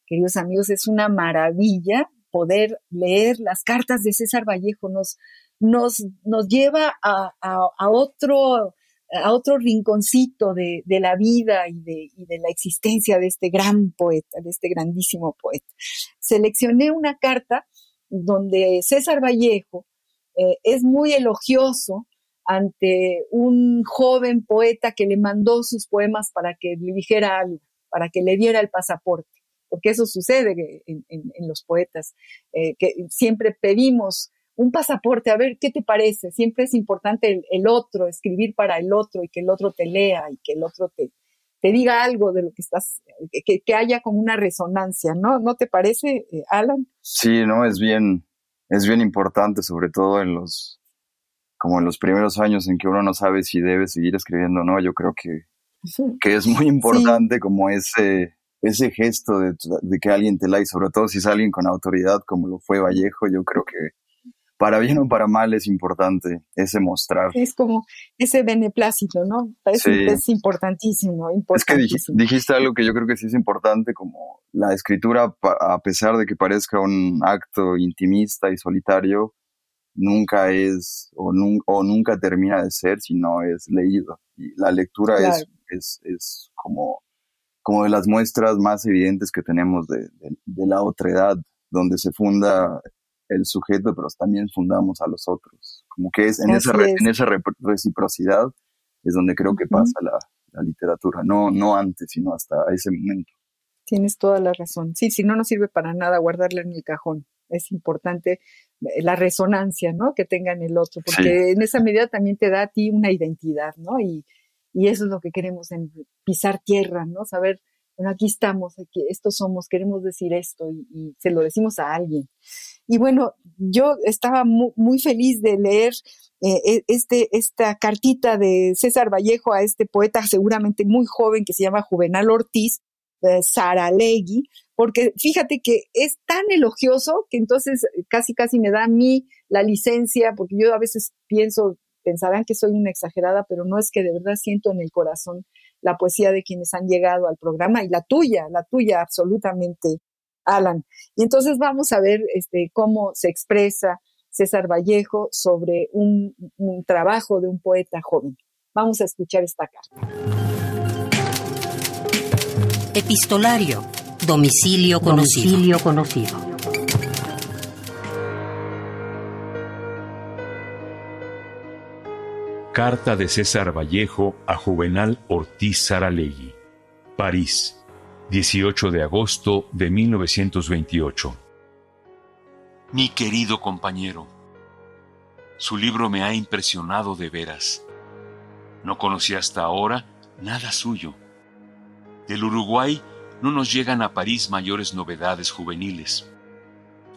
Queridos amigos, es una maravilla poder leer las cartas de César Vallejo. Nos, nos, nos lleva a, a otro a otro rinconcito de, de la vida y de, y de, la existencia de este gran poeta, de este grandísimo poeta. Seleccioné una carta donde César Vallejo eh, es muy elogioso ante un joven poeta que le mandó sus poemas para que le dijera algo, para que le diera el pasaporte, porque eso sucede en, los poetas, eh, que siempre pedimos un pasaporte, a ver, ¿qué te parece? Siempre es importante el, otro, escribir para el otro y que el otro te lea y que el otro te, te diga algo de lo que estás, que, que haya como una resonancia, ¿no? ¿No te parece, eh, Alan? Sí, no, es bien, es bien importante, sobre todo en los, como en los primeros años en que uno no sabe si debe seguir escribiendo o no, yo creo que, que es muy importante como ese, ese gesto de, de, que alguien te la y sobre todo si es alguien con autoridad como lo fue Vallejo, yo creo que para bien o para mal es importante ese mostrar. Es como ese beneplácito, ¿no? Es, es importantísimo, Es que dijiste algo que yo creo que sí es importante, como la escritura, a pesar de que parezca un acto intimista y solitario, nunca es o, nunca termina de ser si no es leído. Y la lectura es, es, es, como, como de las muestras más evidentes que tenemos de, de, de la otredad, donde se funda el sujeto, pero también fundamos a los otros. como que es en, esa, en esa reciprocidad es donde creo que pasa la, la, literatura, no, no antes, sino hasta ese momento. Tienes toda la razón. Sí, si no, no sirve para nada guardarla en el cajón. Es importante la resonancia, ¿no? Que tenga en el otro, porque en esa medida también te da a ti una identidad, ¿no? Y, y eso es lo que queremos en pisar tierra, ¿no? Saber, bueno, aquí estamos, aquí, estos somos, queremos decir esto y, se lo decimos a alguien. Y bueno, yo estaba muy, feliz de leer eh, e, este, esta cartita de César Vallejo a este poeta seguramente muy joven que se llama Juvenal Ortiz, eh, Saralegui, porque fíjate que es tan elogioso que entonces casi casi me da a mí la licencia, porque yo a veces pienso pensarán que soy una exagerada, pero no es que de verdad siento en el corazón la poesía de quienes han llegado al programa y la tuya, la tuya absolutamente, Alan. Y entonces vamos a ver este, cómo se expresa César Vallejo sobre un, trabajo de un poeta joven. Vamos a escuchar esta carta. Epistolario. Domicilio conocido. Domicilio conocido. Carta de César Vallejo a Juvenal Ortiz Saralegui. París, 18 de agosto de 1928. Mi querido compañero, su libro me ha impresionado de veras. No conocí hasta ahora nada suyo. Del Uruguay no nos llegan a París mayores novedades juveniles.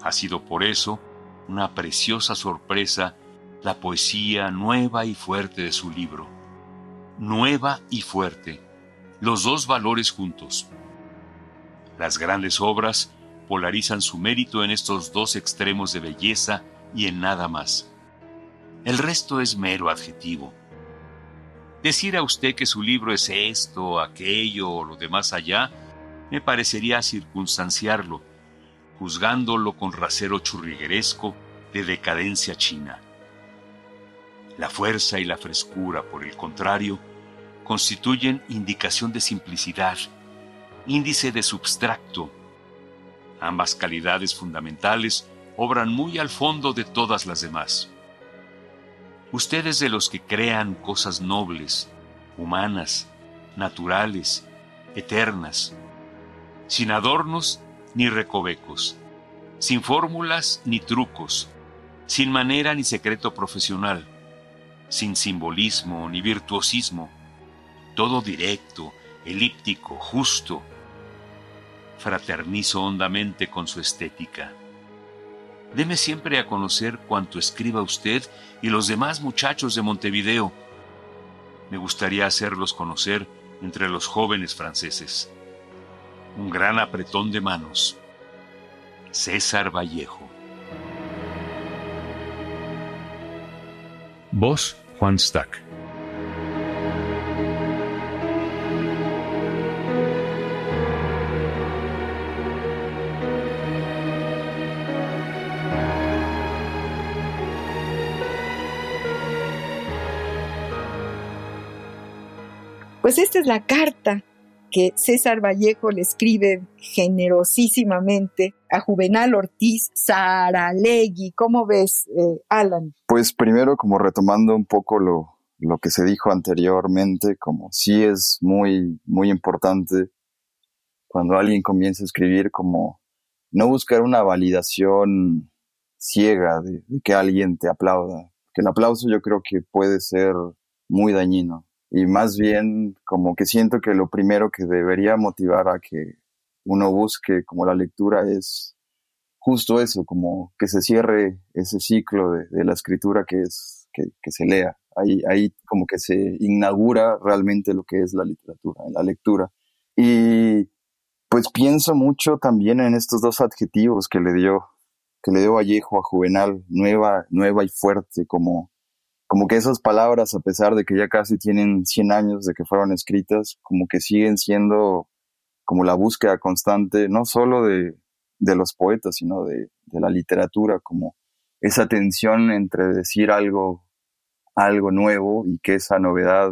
Ha sido por eso una preciosa sorpresa la poesía nueva y fuerte de su libro. Nueva y fuerte, los dos valores juntos. Las grandes obras polarizan su mérito en estos dos extremos de belleza y en nada más. El resto es mero adjetivo. Decir a usted que su libro es esto, aquello o lo demás allá, me parecería circunstanciarlo, juzgándolo con rasero churrigueresco de decadencia china. La fuerza y la frescura, por el contrario, constituyen indicación de simplicidad, índice de substracto. Ambas calidades fundamentales obran muy al fondo de todas las demás. Ustedes de los que crean cosas nobles, humanas, naturales, eternas, sin adornos ni recovecos, sin fórmulas ni trucos, sin manera ni secreto profesional, sin simbolismo ni virtuosismo, todo directo, elíptico, justo. Fraternizo hondamente con su estética. Deme siempre a conocer cuanto escriba usted y los demás muchachos de Montevideo. Me gustaría hacerlos conocer entre los jóvenes franceses. Un gran apretón de manos. César Vallejo. Voz Juan Stack. Pues esta es la carta que César Vallejo le escribe generosísimamente a Juvenal Ortiz Saralegui. ¿Cómo ves, eh, Alan? Pues primero, como retomando un poco lo, lo que se dijo anteriormente, como sí es muy, muy importante cuando alguien comienza a escribir, como no buscar una validación ciega de, que alguien te aplauda. Que el aplauso yo creo que puede ser muy dañino y más bien como que siento que lo primero que debería motivar a que uno busque como la lectura es justo eso, como que se cierre ese ciclo de, la escritura que es que, se lea. Ahí, ahí como que se inaugura realmente lo que es la literatura, la lectura. Y pues pienso mucho también en estos dos adjetivos que le dio, que le dio Vallejo a Juvenal, nueva, nueva y fuerte, como como que esas palabras, a pesar de que ya casi tienen 100 años de que fueron escritas, como que siguen siendo como la búsqueda constante, no solo de, los poetas, sino de, la literatura, como esa tensión entre decir algo, algo nuevo y que esa novedad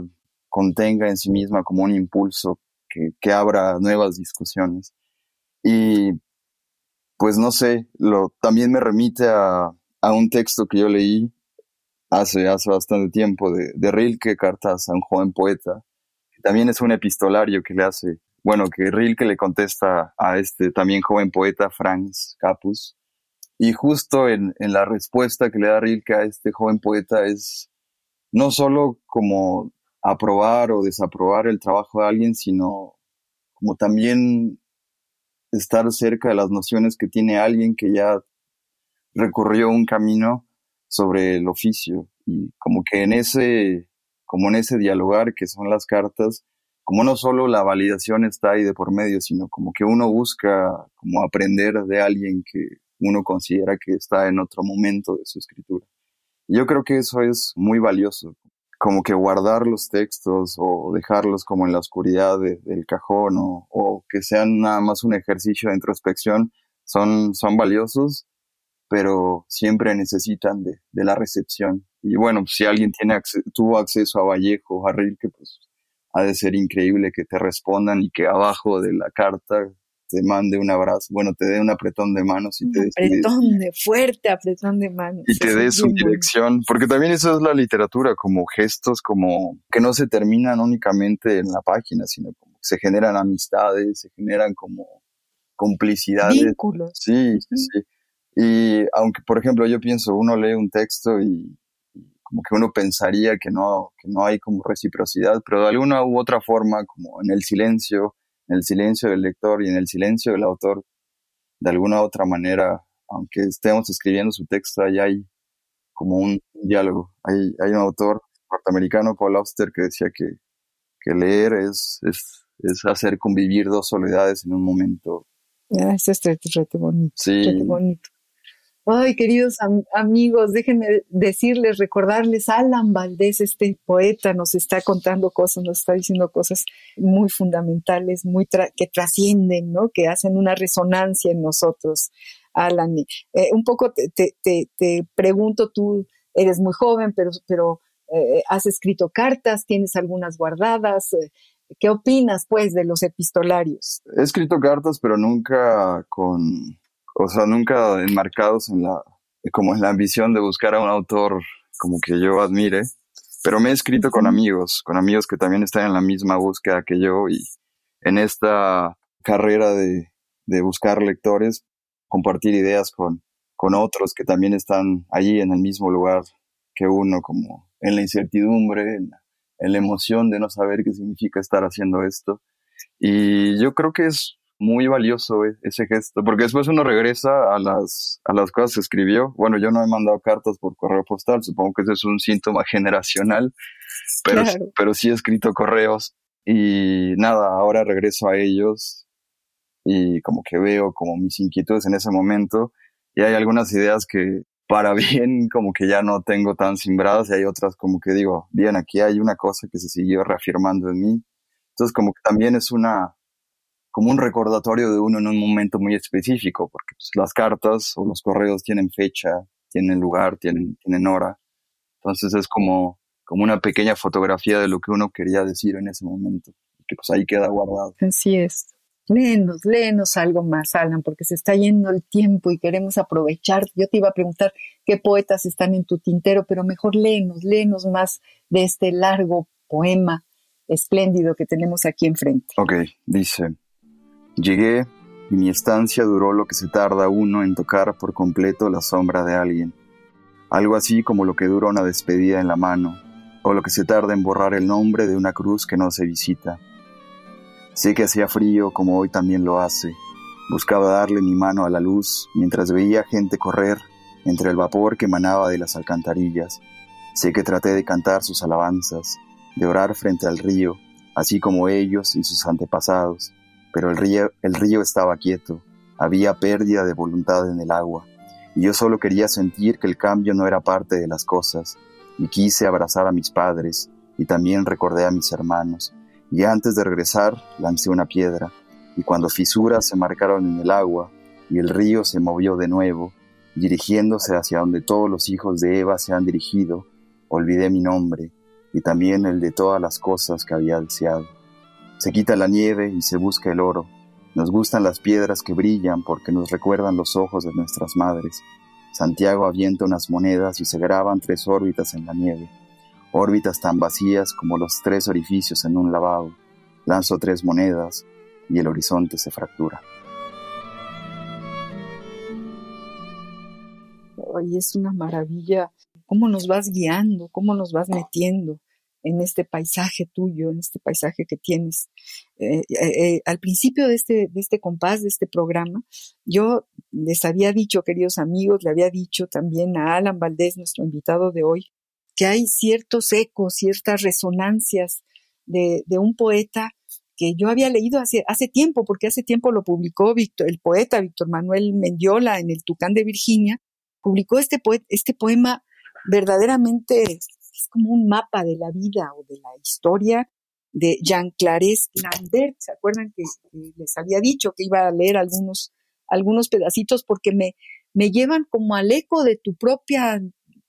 contenga en sí misma como un impulso que, que abra nuevas discusiones. Y pues no sé, lo, también me remite a, a un texto que yo leí hace, hace bastante tiempo de, de Rilke, Cartas a un joven poeta. También es un epistolario que le hace, bueno, que Rilke le contesta a este también joven poeta, Franz Capus. Y justo en, en la respuesta que le da Rilke a este joven poeta es no solo como aprobar o desaprobar el trabajo de alguien, sino como también estar cerca de las nociones que tiene alguien que ya recorrió un camino sobre el oficio y como que en ese como en ese dialogar que son las cartas como no solo la validación está ahí de por medio sino como que uno busca como aprender de alguien que uno considera que está en otro momento de su escritura. Yo creo que eso es muy valioso como que guardar los textos o dejarlos como en la oscuridad del cajón o, o, que sean nada más un ejercicio de introspección son, son valiosos, pero siempre necesitan de, de la recepción. Y bueno, si alguien tiene tuvo acceso a Vallejo o a Rilke, pues ha de ser increíble que te respondan y que abajo de la carta te mande un abrazo, bueno, te dé un apretón de manos y un te apretón de fuerte apretón de manos. Y te dé su dirección, porque también eso es la literatura, como gestos como que no se terminan únicamente en la página, sino como que se generan amistades, se generan como complicidades. Vínculos. Sí, sí, sí. Y aunque, por ejemplo, yo pienso, uno lee un texto y, como que uno pensaría que no, que no hay como reciprocidad, pero de alguna u otra forma, como en el silencio, en el silencio del lector y en el silencio del autor, de alguna u otra manera, aunque estemos escribiendo su texto, ahí hay como un diálogo. Hay, hay un autor norteamericano, Paul Auster, que decía que, que leer es, es, es, hacer convivir dos soledades en un momento. Ah, es este reto bonito. Sí. Reto bonito. Ay, queridos am amigos, déjenme decirles, recordarles, Alan Valdés, este poeta, nos está contando cosas, nos está diciendo cosas muy fundamentales, muy tra que trascienden, ¿no? Que hacen una resonancia en nosotros. Alan, eh, un poco te, te, te, te, pregunto, tú eres muy joven, pero, pero eh, has escrito cartas, tienes algunas guardadas. Eh, ¿Qué opinas, pues, de los epistolarios? He escrito cartas, pero nunca con o sea, nunca enmarcados en la, como en la ambición de buscar a un autor como que yo admire, pero me he escrito con amigos, con amigos que también están en la misma búsqueda que yo y en esta carrera de, de buscar lectores, compartir ideas con, con otros que también están allí en el mismo lugar que uno, como en la incertidumbre, en, en la emoción de no saber qué significa estar haciendo esto. Y yo creo que es muy valioso eh, ese gesto, porque después uno regresa a las, a las cosas que escribió. Bueno, yo no he mandado cartas por correo postal, supongo que ese es un síntoma generacional, pero, claro. pero sí he escrito correos y nada, ahora regreso a ellos y como que veo como mis inquietudes en ese momento y hay algunas ideas que para bien como que ya no tengo tan simbradas y hay otras como que digo, bien, aquí hay una cosa que se siguió reafirmando en mí. Entonces como que también es una, como un recordatorio de uno en un momento muy específico, porque pues, las cartas o los correos tienen fecha, tienen lugar, tienen, tienen hora. Entonces es como, como una pequeña fotografía de lo que uno quería decir en ese momento, que pues ahí queda guardado. Así es. Léenos, léenos algo más, Alan, porque se está yendo el tiempo y queremos aprovechar. Yo te iba a preguntar qué poetas están en tu tintero, pero mejor léenos, léenos más de este largo poema espléndido que tenemos aquí enfrente. Ok, dice, Llegué y mi estancia duró lo que se tarda uno en tocar por completo la sombra de alguien. Algo así como lo que dura una despedida en la mano, o lo que se tarda en borrar el nombre de una cruz que no se visita. Sé que hacía frío como hoy también lo hace. Buscaba darle mi mano a la luz mientras veía gente correr entre el vapor que emanaba de las alcantarillas. Sé que traté de cantar sus alabanzas, de orar frente al río, así como ellos y sus antepasados pero el río, el río estaba quieto, había pérdida de voluntad en el agua, y yo solo quería sentir que el cambio no era parte de las cosas, y quise abrazar a mis padres, y también recordé a mis hermanos, y antes de regresar lancé una piedra, y cuando fisuras se marcaron en el agua, y el río se movió de nuevo, dirigiéndose hacia donde todos los hijos de Eva se han dirigido, olvidé mi nombre, y también el de todas las cosas que había deseado. Se quita la nieve y se busca el oro. Nos gustan las piedras que brillan porque nos recuerdan los ojos de nuestras madres. Santiago avienta unas monedas y se graban tres órbitas en la nieve, órbitas tan vacías como los tres orificios en un lavabo. Lanzo tres monedas y el horizonte se fractura. Ay, es una maravilla cómo nos vas guiando, cómo nos vas metiendo en este paisaje tuyo, en este paisaje que tienes. Eh, eh, al principio de este, de este compás, de este programa, yo les había dicho, queridos amigos, le había dicho también a Alan Valdés, nuestro invitado de hoy, que hay ciertos ecos, ciertas resonancias de, de un poeta que yo había leído hace, hace tiempo, porque hace tiempo lo publicó el poeta Víctor Manuel Mendiola en el Tucán de Virginia, publicó este, este poema verdaderamente es como un mapa de la vida o de la historia de Jean Clares Lambert. ¿Se acuerdan que, les había dicho que iba a leer algunos, algunos pedacitos porque me, me llevan como al eco de tu propia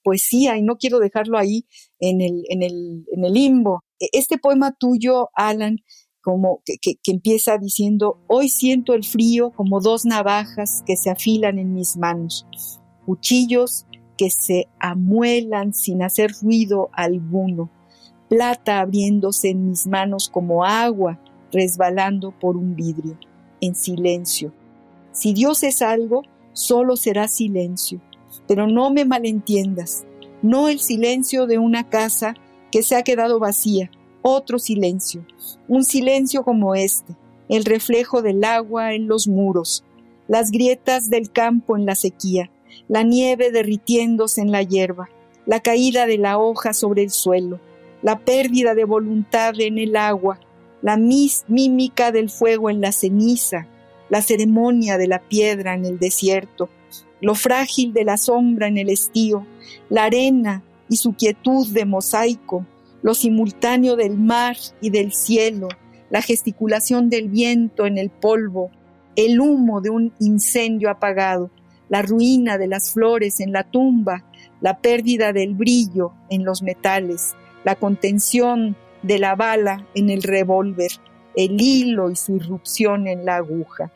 poesía y no quiero dejarlo ahí en el, en el, en el limbo. E, este poema tuyo, Alan, como que, que, empieza diciendo, hoy siento el frío como dos navajas que se afilan en mis manos, cuchillos que se amuelan sin hacer ruido alguno, plata abriéndose en mis manos como agua resbalando por un vidrio, en silencio. Si Dios es algo, solo será silencio, pero no me malentiendas, no el silencio de una casa que se ha quedado vacía, otro silencio, un silencio como este, el reflejo del agua en los muros, las grietas del campo en la sequía, la nieve derritiéndose en la hierba, la caída de la hoja sobre el suelo, la pérdida de voluntad en el agua, la mímica del fuego en la ceniza, la ceremonia de la piedra en el desierto, lo frágil de la sombra en el estío, la arena y su quietud de mosaico, lo simultáneo del mar y del cielo, la gesticulación del viento en el polvo, el humo de un incendio apagado, la ruina de las flores en la tumba, la pérdida del brillo en los metales, la contención de la bala en el revólver, el hilo y su irrupción en la aguja.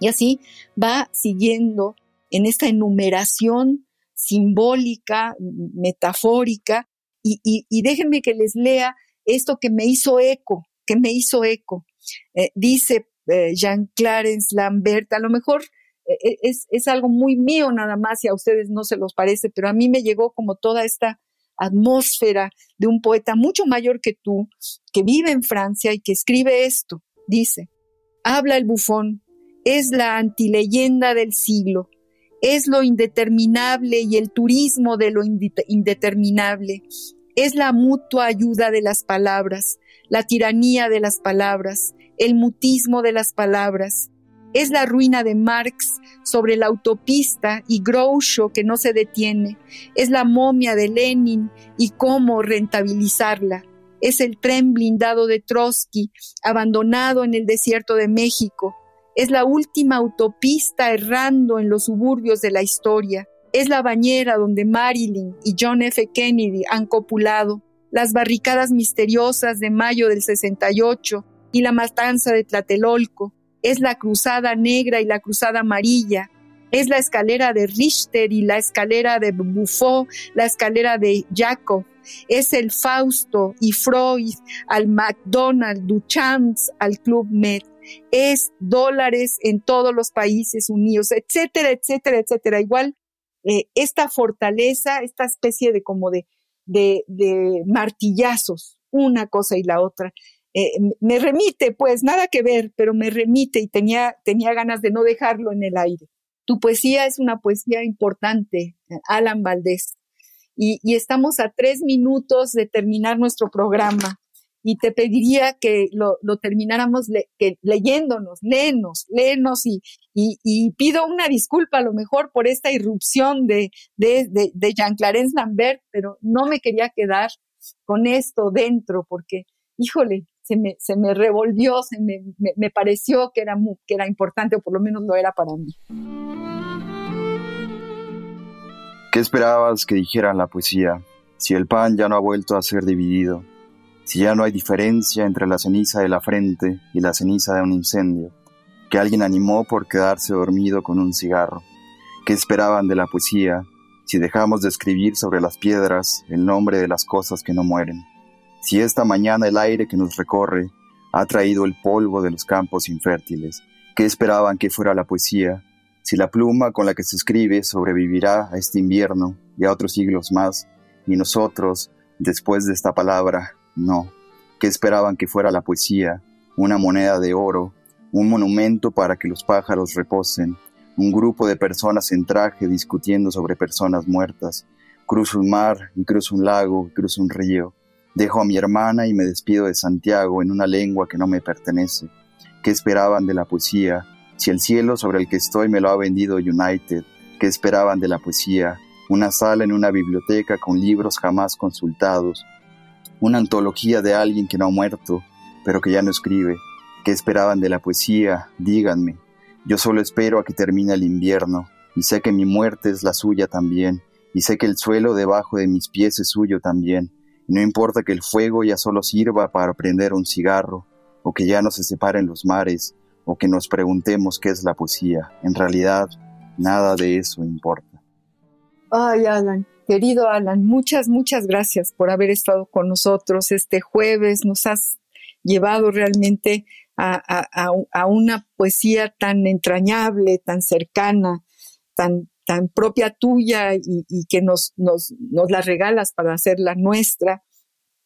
Y así va siguiendo en esta enumeración simbólica, metafórica, y, déjenme que les lea esto que me hizo eco, que me hizo eco. Eh, dice eh, Jean Clarence Lambert, a lo mejor es, es algo muy mío nada más y a ustedes no se los parece, pero a mí me llegó como toda esta atmósfera de un poeta mucho mayor que tú, que vive en Francia y que escribe esto. Dice, habla el bufón, es la antileyenda del siglo, es lo indeterminable y el turismo de lo indeterminable, es la mutua ayuda de las palabras, la tiranía de las palabras, el mutismo de las palabras, es la ruina de Marx sobre la autopista y Groucho que no se detiene. Es la momia de Lenin y cómo rentabilizarla. Es el tren blindado de Trotsky, abandonado en el desierto de México. Es la última autopista errando en los suburbios de la historia. Es la bañera donde Marilyn y John F. Kennedy han copulado. Las barricadas misteriosas de mayo del 68 y la matanza de Tlatelolco es la cruzada negra y la cruzada amarilla, es la escalera de Richter y la escalera de Buffon, la escalera de Jacob, es el Fausto y Freud al McDonald's, Duchamps al Club Med, es dólares en todos los países unidos, etcétera, etcétera, etcétera. Igual eh, esta fortaleza, esta especie de como de, de, de martillazos, una cosa y la otra, eh, me remite, pues nada que ver, pero me remite y tenía, tenía ganas de no dejarlo en el aire. Tu poesía es una poesía importante, Alan Valdés, y, estamos a tres minutos de terminar nuestro programa y te pediría que lo, termináramos leyéndonos, léenos, léenos y, pido una disculpa a lo mejor por esta irrupción de, de, de, de Jean Clarence Lambert, pero no me quería quedar con esto dentro porque, híjole, se me, se me revolvió, se me, me, pareció que era, que era importante, o por lo menos lo era para mí. ¿Qué esperabas que dijera la poesía? Si el pan ya no ha vuelto a ser dividido, si ya no hay diferencia entre la ceniza de la frente y la ceniza de un incendio, que alguien animó por quedarse dormido con un cigarro, ¿Qué esperaban de la poesía si dejamos de escribir sobre las piedras el nombre de las cosas que no mueren? Si esta mañana el aire que nos recorre ha traído el polvo de los campos infértiles, ¿qué esperaban que fuera la poesía? Si la pluma con la que se escribe sobrevivirá a este invierno y a otros siglos más, y nosotros, después de esta palabra, no. ¿Qué esperaban que fuera la poesía? Una moneda de oro, un monumento para que los pájaros reposen, un grupo de personas en traje discutiendo sobre personas muertas. Cruzo un mar y cruzo un lago y cruzo un río. Dejo a mi hermana y me despido de Santiago en una lengua que no me pertenece. ¿Qué esperaban de la poesía? Si el cielo sobre el que estoy me lo ha vendido United, ¿qué esperaban de la poesía? Una sala en una biblioteca con libros jamás consultados, una antología de alguien que no ha muerto, pero que ya no escribe. ¿Qué esperaban de la poesía? Díganme. Yo solo espero a que termine el invierno, y sé que mi muerte es la suya también, y sé que el suelo debajo de mis pies es suyo también, no importa que el fuego ya solo sirva para prender un cigarro, o que ya no se separen los mares, o que nos preguntemos qué es la poesía. En realidad, nada de eso importa. Ay, Alan, querido Alan, muchas, muchas gracias por haber estado con nosotros este jueves. Nos has llevado realmente a, una poesía tan entrañable, tan cercana, tan, tan propia tuya y, que nos, nos, nos la regalas para hacerla nuestra.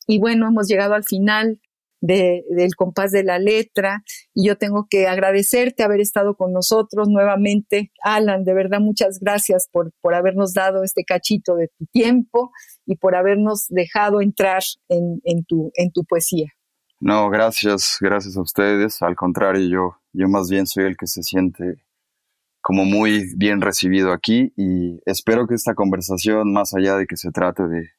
Y bueno, hemos llegado al final de, del compás de la letra y yo tengo que agradecerte haber estado con nosotros nuevamente. Alan, de verdad muchas gracias por, por habernos dado este cachito de tu tiempo y por habernos dejado entrar en, en, tu, en tu poesía. No, gracias, gracias a ustedes. Al contrario, yo, yo más bien soy el que se siente como muy bien recibido aquí y espero que esta conversación, más allá de que se trate de,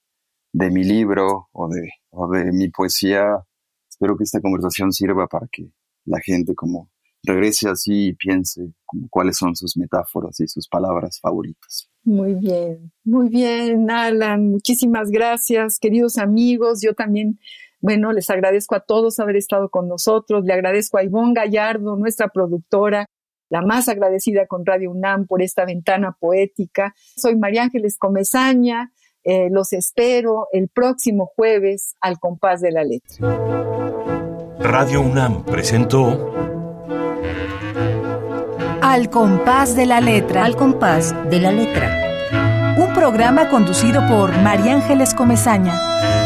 de mi libro o de, o de mi poesía, espero que esta conversación sirva para que la gente como regrese así y piense como cuáles son sus metáforas y sus palabras favoritas. Muy bien, muy bien, Alan. Muchísimas gracias, queridos amigos. Yo también, bueno, les agradezco a todos haber estado con nosotros. Le agradezco a Ivonne Gallardo, nuestra productora, la más agradecida con Radio UNAM por esta ventana poética. Soy María Ángeles Comezaña. Eh, los espero el próximo jueves al compás de la letra. Radio UNAM presentó Al compás de la letra. Al compás de la letra. Un programa conducido por María Ángeles Comezaña.